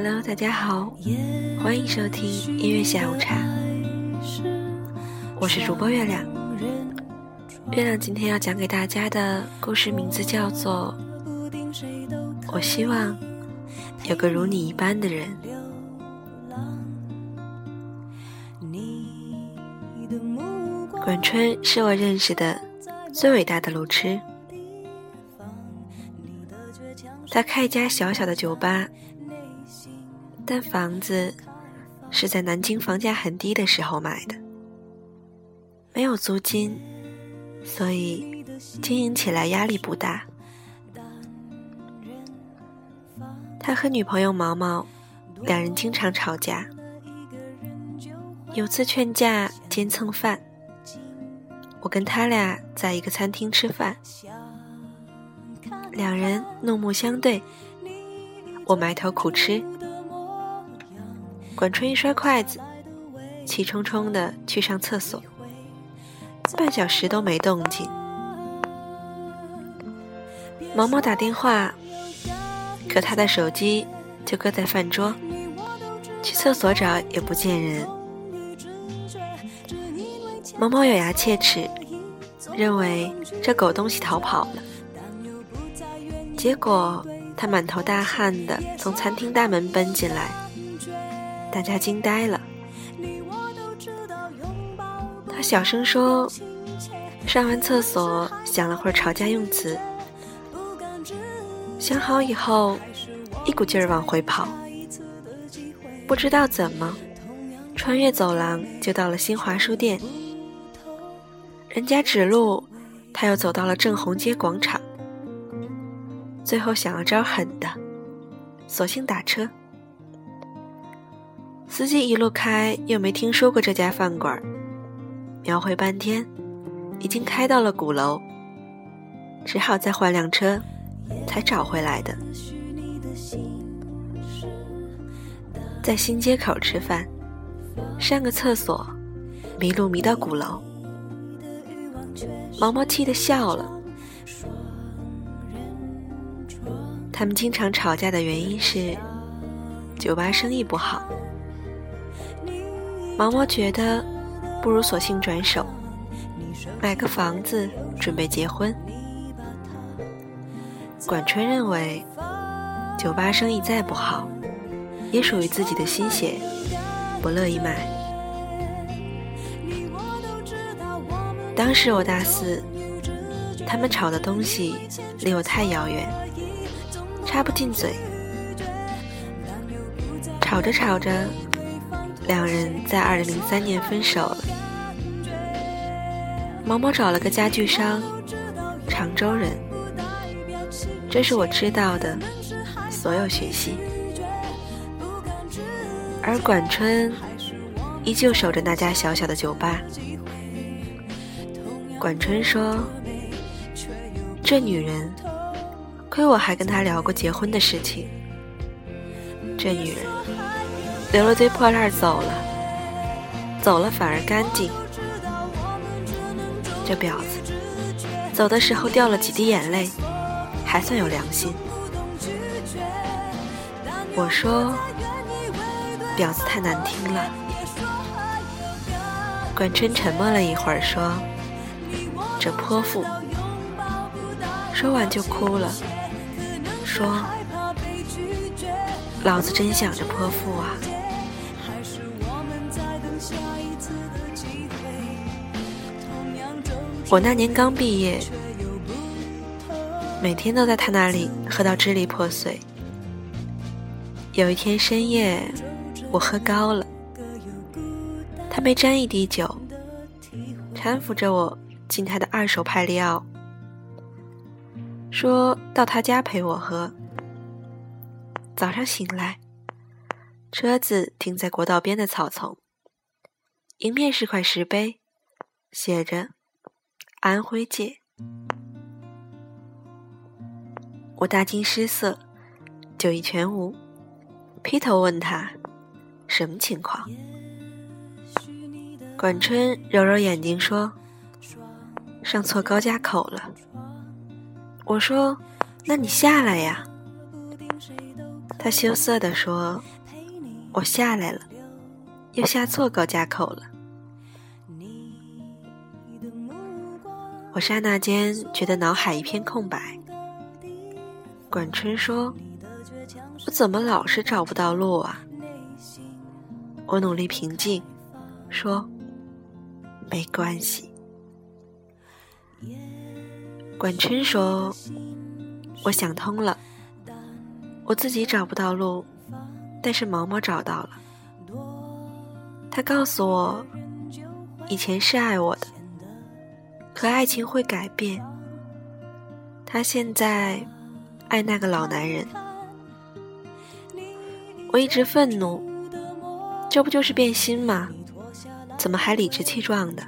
Hello，大家好，欢迎收听音乐下午茶。我是主播月亮。月亮今天要讲给大家的故事名字叫做《我希望有个如你一般的人》。管春是我认识的最伟大的路痴。他开一家小小的酒吧，但房子是在南京房价很低的时候买的，没有租金，所以经营起来压力不大。他和女朋友毛毛两人经常吵架，有次劝架兼蹭饭。我跟他俩在一个餐厅吃饭，两人怒目相对，我埋头苦吃。管春一摔筷子，气冲冲的去上厕所，半小时都没动静。毛毛打电话，可他的手机就搁在饭桌，去厕所找也不见人。毛毛咬牙切齿，认为这狗东西逃跑了。结果他满头大汗的从餐厅大门奔进来，大家惊呆了。他小声说：“上完厕所想了会儿吵架用词，想好以后一股劲儿往回跑，不知道怎么穿越走廊就到了新华书店。”人家指路，他又走到了正红街广场。最后想了招狠的，索性打车。司机一路开，又没听说过这家饭馆，描绘半天，已经开到了鼓楼，只好再换辆车，才找回来的。在新街口吃饭，上个厕所，迷路迷到鼓楼。毛毛气得笑了。他们经常吵架的原因是酒吧生意不好。毛毛觉得不如索性转手买个房子准备结婚。管春认为酒吧生意再不好，也属于自己的心血，不乐意卖。当时我大四，他们吵的东西离我太遥远，插不进嘴。吵着吵着，两人在二零零三年分手了。毛毛找了个家具商，常州人。这是我知道的所有讯息。而管春依旧守着那家小小的酒吧。管春说：“这女人，亏我还跟她聊过结婚的事情。这女人留了堆破烂走了，走了反而干净。这婊子走的时候掉了几滴眼泪，还算有良心。”我说：“婊子太难听了。”管春沉默了一会儿，说。这泼妇，说完就哭了，说：“老子真想着泼妇啊！”我那年刚毕业，每天都在他那里喝到支离破碎。有一天深夜，我喝高了，他没沾一滴酒，搀扶着我。进他的二手派利奥，说到他家陪我喝。早上醒来，车子停在国道边的草丛，迎面是块石碑，写着“安徽界”。我大惊失色，酒意全无，劈头问他什么情况。管春揉揉眼睛说。上错高架口了，我说：“那你下来呀。”他羞涩地说：“我下来了，又下错高架口了。”我刹那间觉得脑海一片空白。管春说：“我怎么老是找不到路啊？”我努力平静，说：“没关系。”管春说：“我想通了，我自己找不到路，但是毛毛找到了。他告诉我，以前是爱我的。”可爱情会改变，他现在爱那个老男人。我一直愤怒，这不就是变心吗？怎么还理直气壮的？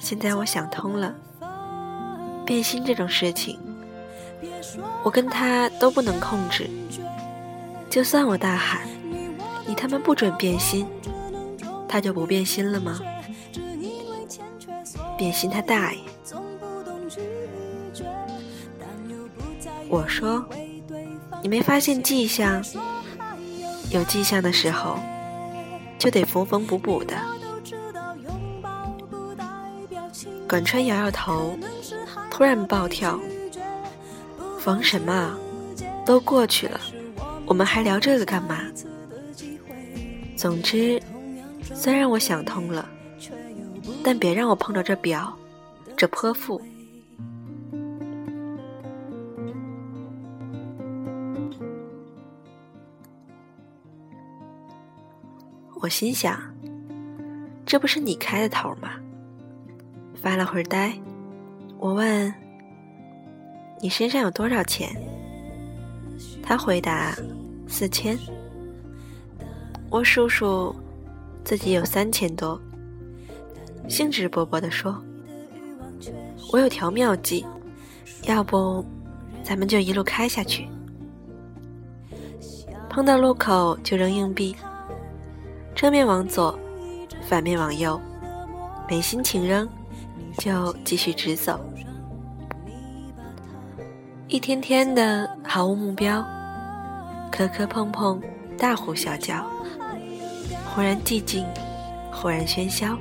现在我想通了，变心这种事情，我跟他都不能控制。就算我大喊“你他妈不准变心”，他就不变心了吗？便信他大爷！我说，你没发现迹象？有迹象的时候，就得缝缝补补的。管川摇摇头，突然暴跳：“缝什么？都过去了，我们还聊这个干嘛？”总之，虽然我想通了。但别让我碰着这表，这泼妇。我心想，这不是你开的头吗？发了会儿呆，我问：“你身上有多少钱？”他回答：“四千。”我数数，自己有三千多。兴致勃勃地说：“我有条妙计，要不咱们就一路开下去，碰到路口就扔硬币，正面往左，反面往右，没心情扔，就继续直走。一天天的毫无目标，磕磕碰碰，大呼小叫，忽然寂静，忽然喧嚣。”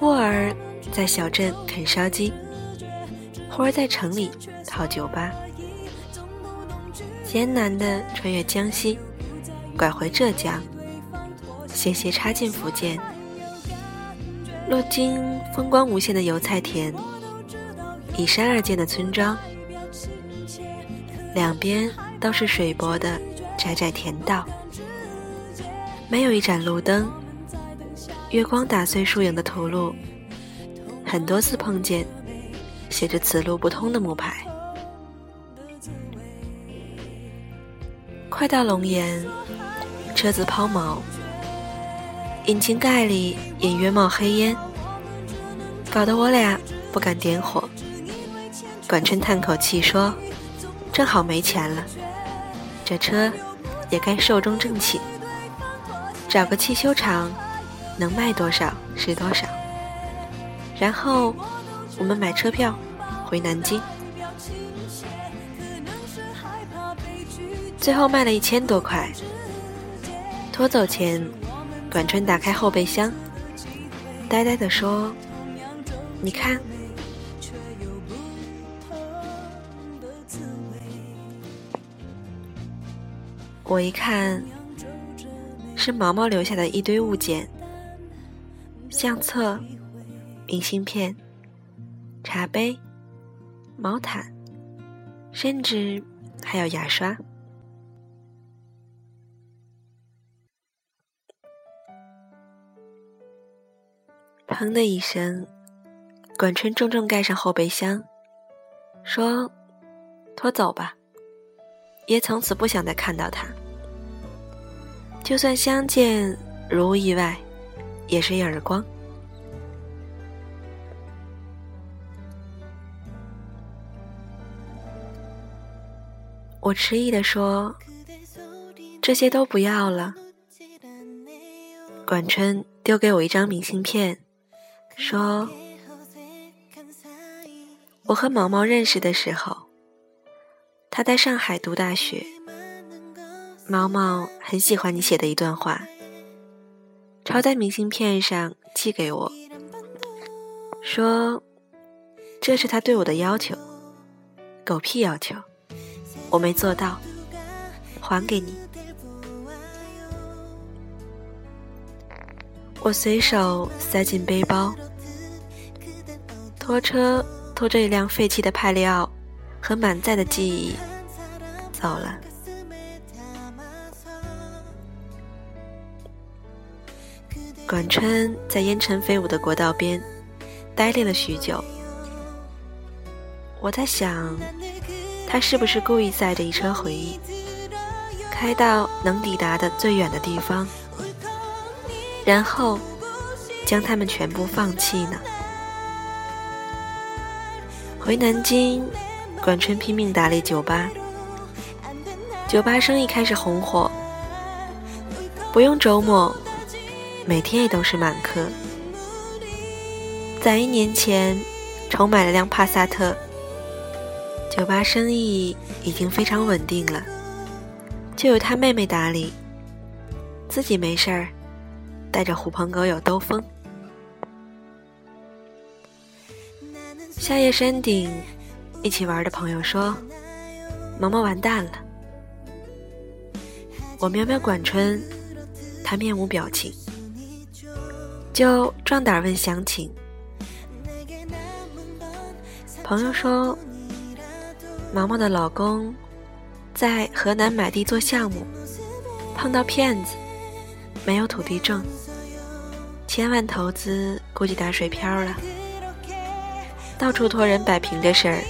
忽而在小镇啃烧鸡，忽而在城里泡酒吧，艰难地穿越江西，拐回浙江，斜斜插进福建，路经风光无限的油菜田，依山而建的村庄，两边都是水泊的窄窄田道，没有一盏路灯。月光打碎树影的土路，很多次碰见写着“此路不通”的木牌。快到龙岩，车子抛锚，引擎盖里隐约冒黑烟，搞得我俩不敢点火。管春叹口气说：“正好没钱了，这车也该寿终正寝，找个汽修厂。”能卖多少是多少，然后我们买车票回南京。最后卖了一千多块。拖走前，管春打开后备箱，呆呆地说：“你看。”我一看，是毛毛留下的一堆物件。相册、明信片、茶杯、毛毯，甚至还有牙刷。砰的一声，管春重重盖上后备箱，说：“拖走吧。”也从此不想再看到他。就算相见，如无意外。也是一耳光。我迟疑的说：“这些都不要了。”管春丢给我一张明信片，说：“我和毛毛认识的时候，他在上海读大学。毛毛很喜欢你写的一段话，抄在明信片上寄给我，说这是他对我的要求，狗屁要求，我没做到，还给你。我随手塞进背包，拖车拖着一辆废弃的派利奥和满载的记忆走了。管春在烟尘飞舞的国道边呆立了许久，我在想，他是不是故意载着一车回忆，开到能抵达的最远的地方，然后将他们全部放弃呢？回南京，管春拼命打理酒吧，酒吧生意开始红火，不用周末。每天也都是满客。在一年前，重买了辆帕萨特，酒吧生意已经非常稳定了，就由他妹妹打理，自己没事儿，带着狐朋狗友兜风。夏夜山顶，一起玩的朋友说：“毛毛完蛋了。”我瞄瞄管春，他面无表情。就壮胆问详情。朋友说，毛毛的老公在河南买地做项目，碰到骗子，没有土地证，千万投资估计打水漂了，到处托人摆平这事儿。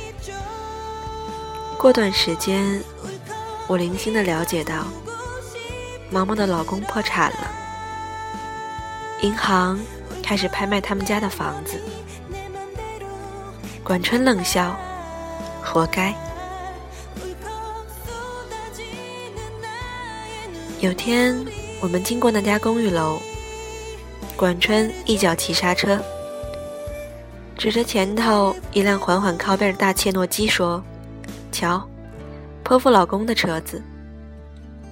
过段时间，我零星的了解到，毛毛的老公破产了。银行开始拍卖他们家的房子，管春冷笑：“活该。”有天我们经过那家公寓楼，管春一脚急刹车，指着前头一辆缓缓靠边的大切诺基说：“瞧，泼妇老公的车子，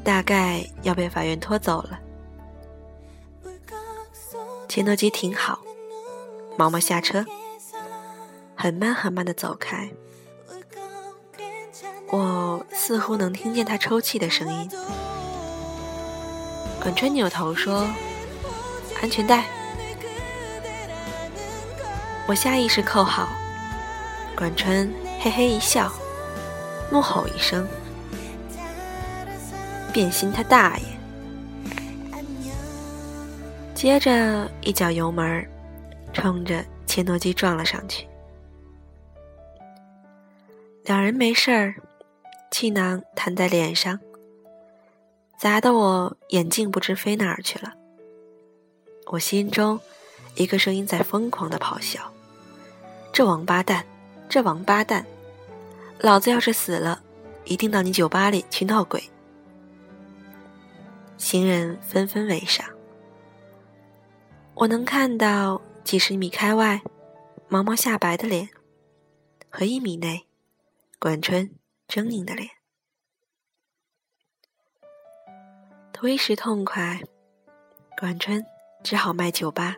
大概要被法院拖走了。”切诺基停好，毛毛下车，很慢很慢的走开。我似乎能听见他抽泣的声音。管春扭头说：“安全带。”我下意识扣好。管春嘿嘿一笑，怒吼一声：“变心他大爷！”接着一脚油门，冲着切诺基撞了上去。两人没事儿，气囊弹在脸上，砸得我眼镜不知飞哪儿去了。我心中一个声音在疯狂的咆哮：“这王八蛋，这王八蛋！老子要是死了，一定到你酒吧里去闹鬼。”行人纷纷围上。我能看到几十米开外，毛毛下白的脸，和一米内，管春狰狞的脸。图一时痛快，管春只好卖酒吧。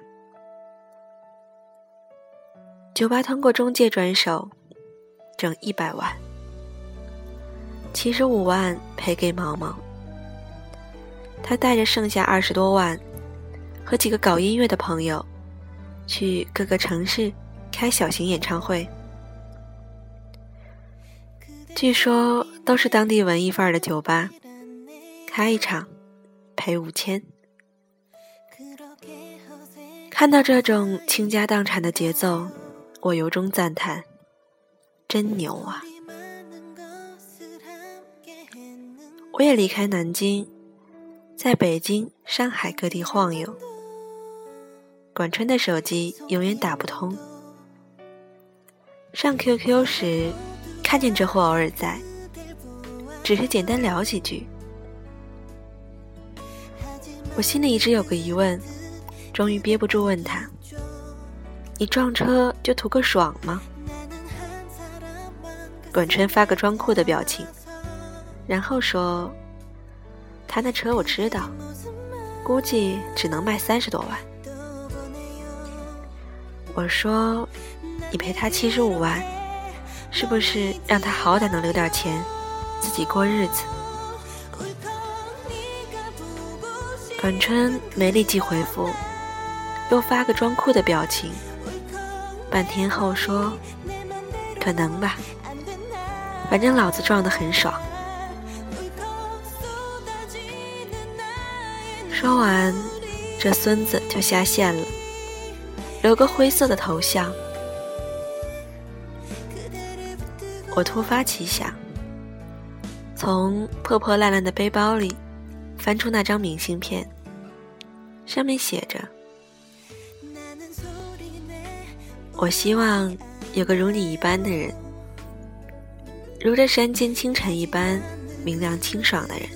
酒吧通过中介转手，挣一百万，七十五万赔给毛毛，他带着剩下二十多万。和几个搞音乐的朋友，去各个城市开小型演唱会。据说都是当地文艺范儿的酒吧，开一场赔五千。看到这种倾家荡产的节奏，我由衷赞叹：真牛啊！我也离开南京，在北京、上海各地晃悠。管春的手机永远打不通。上 QQ 时，看见这货偶尔在，只是简单聊几句。我心里一直有个疑问，终于憋不住问他：“你撞车就图个爽吗？”管春发个装酷的表情，然后说：“他那车我知道，估计只能卖三十多万。”我说：“你赔他七十五万，是不是让他好歹能留点钱，自己过日子？”管春没立即回复，又发个装酷的表情。半天后说：“可能吧，反正老子撞得很爽。”说完，这孙子就下线了，留个灰色的头像。我突发奇想，从破破烂烂的背包里翻出那张明信片，上面写着：“我希望有个如你一般的人，如这山间清晨一般明亮清爽的人。”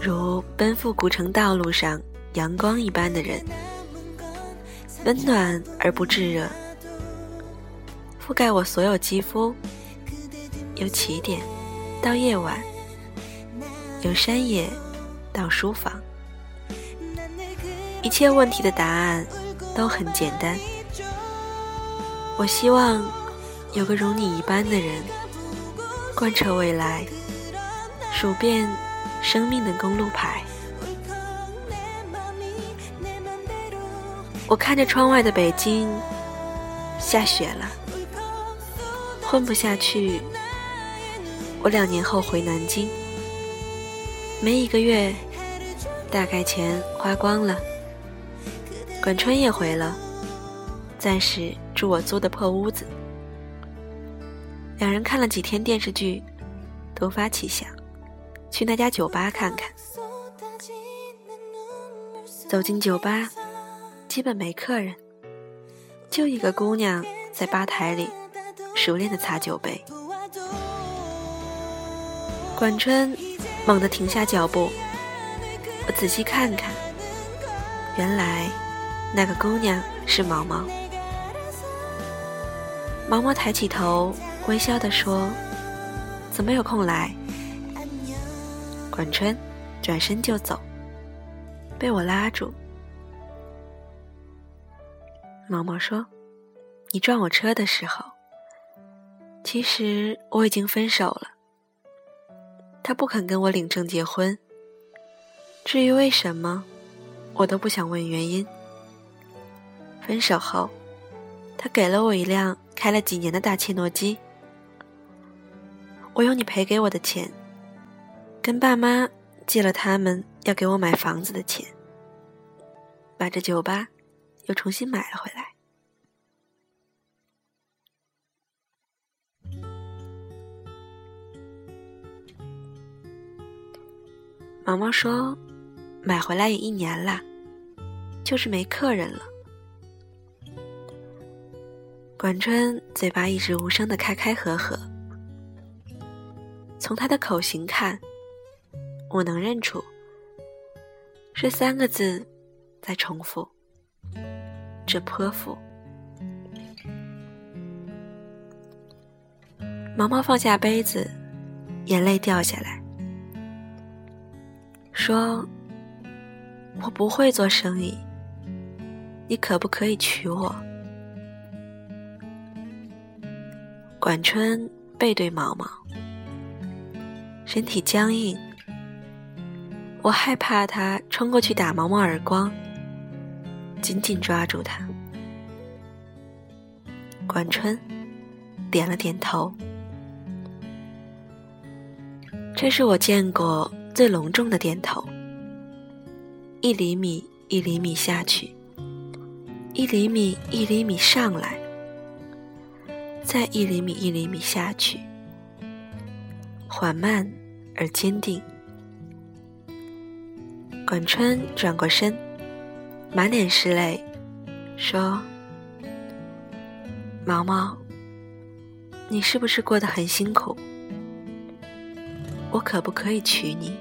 如奔赴古城道路上阳光一般的人，温暖而不炙热，覆盖我所有肌肤。由起点到夜晚，由山野到书房，一切问题的答案都很简单。我希望有个如你一般的人，贯彻未来，数遍。生命的公路牌。我看着窗外的北京，下雪了，混不下去。我两年后回南京，没一个月，大概钱花光了。管春也回了，暂时住我租的破屋子。两人看了几天电视剧，突发奇想。去那家酒吧看看。走进酒吧，基本没客人，就一个姑娘在吧台里熟练的擦酒杯。管春猛地停下脚步，我仔细看看，原来那个姑娘是毛毛。毛毛抬起头，微笑的说：“怎么有空来？”管春转身就走，被我拉住。毛毛说：“你撞我车的时候，其实我已经分手了。他不肯跟我领证结婚。至于为什么，我都不想问原因。分手后，他给了我一辆开了几年的大切诺基。我用你赔给我的钱。”跟爸妈借了他们要给我买房子的钱，把这酒吧又重新买了回来。毛毛说：“买回来也一年了，就是没客人了。”管春嘴巴一直无声的开开合合，从他的口型看。我能认出，是三个字在重复。这泼妇。毛毛放下杯子，眼泪掉下来，说：“我不会做生意，你可不可以娶我？”管春背对毛毛，身体僵硬。我害怕他冲过去打毛毛耳光，紧紧抓住他。管春点了点头，这是我见过最隆重的点头。一厘米一厘米下去，一厘米一厘米上来，再一厘米一厘米下去，缓慢而坚定。管春转过身，满脸是泪，说：“毛毛，你是不是过得很辛苦？我可不可以娶你？”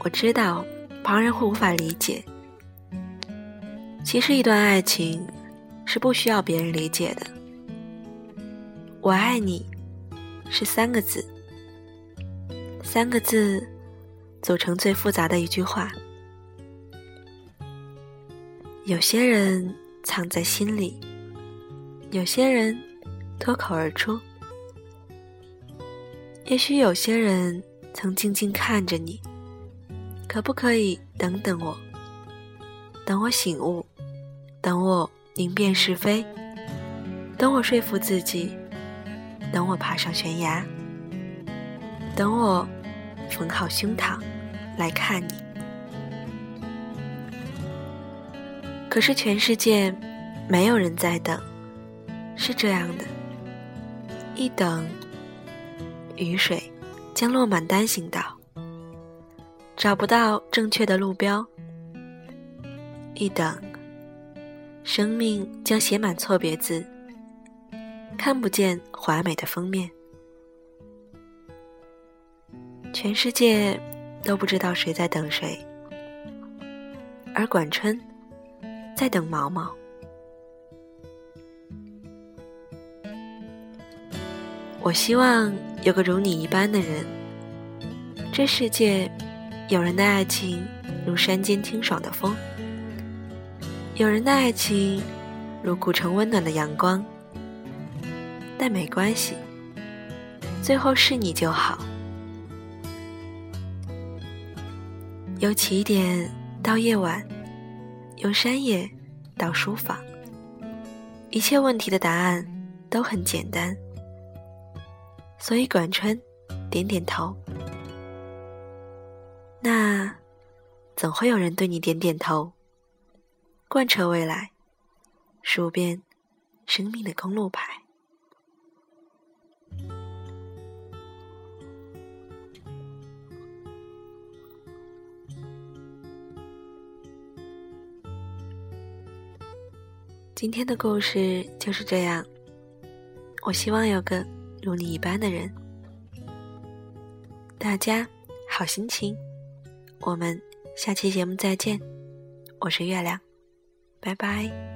我知道旁人会无法理解，其实一段爱情是不需要别人理解的，我爱你，是三个字，三个字组成最复杂的一句话。有些人藏在心里，有些人脱口而出。也许有些人曾静静看着你，可不可以等等我？等我醒悟，等我明辨是非，等我说服自己，等我爬上悬崖，等我缝好胸膛来看你。可是全世界没有人在等，是这样的，一等。雨水将落满单行道，找不到正确的路标。一等，生命将写满错别字，看不见华美的封面。全世界都不知道谁在等谁，而管春在等毛毛。我希望有个如你一般的人。这世界，有人的爱情如山间清爽的风，有人的爱情如古城温暖的阳光。但没关系，最后是你就好。由起点到夜晚，由山野到书房，一切问题的答案都很简单。所以，管春点点头。那总会有人对你点点头。贯彻未来，数遍生命的公路牌。今天的故事就是这样。我希望有个。如你一般的人，大家好心情，我们下期节目再见，我是月亮，拜拜。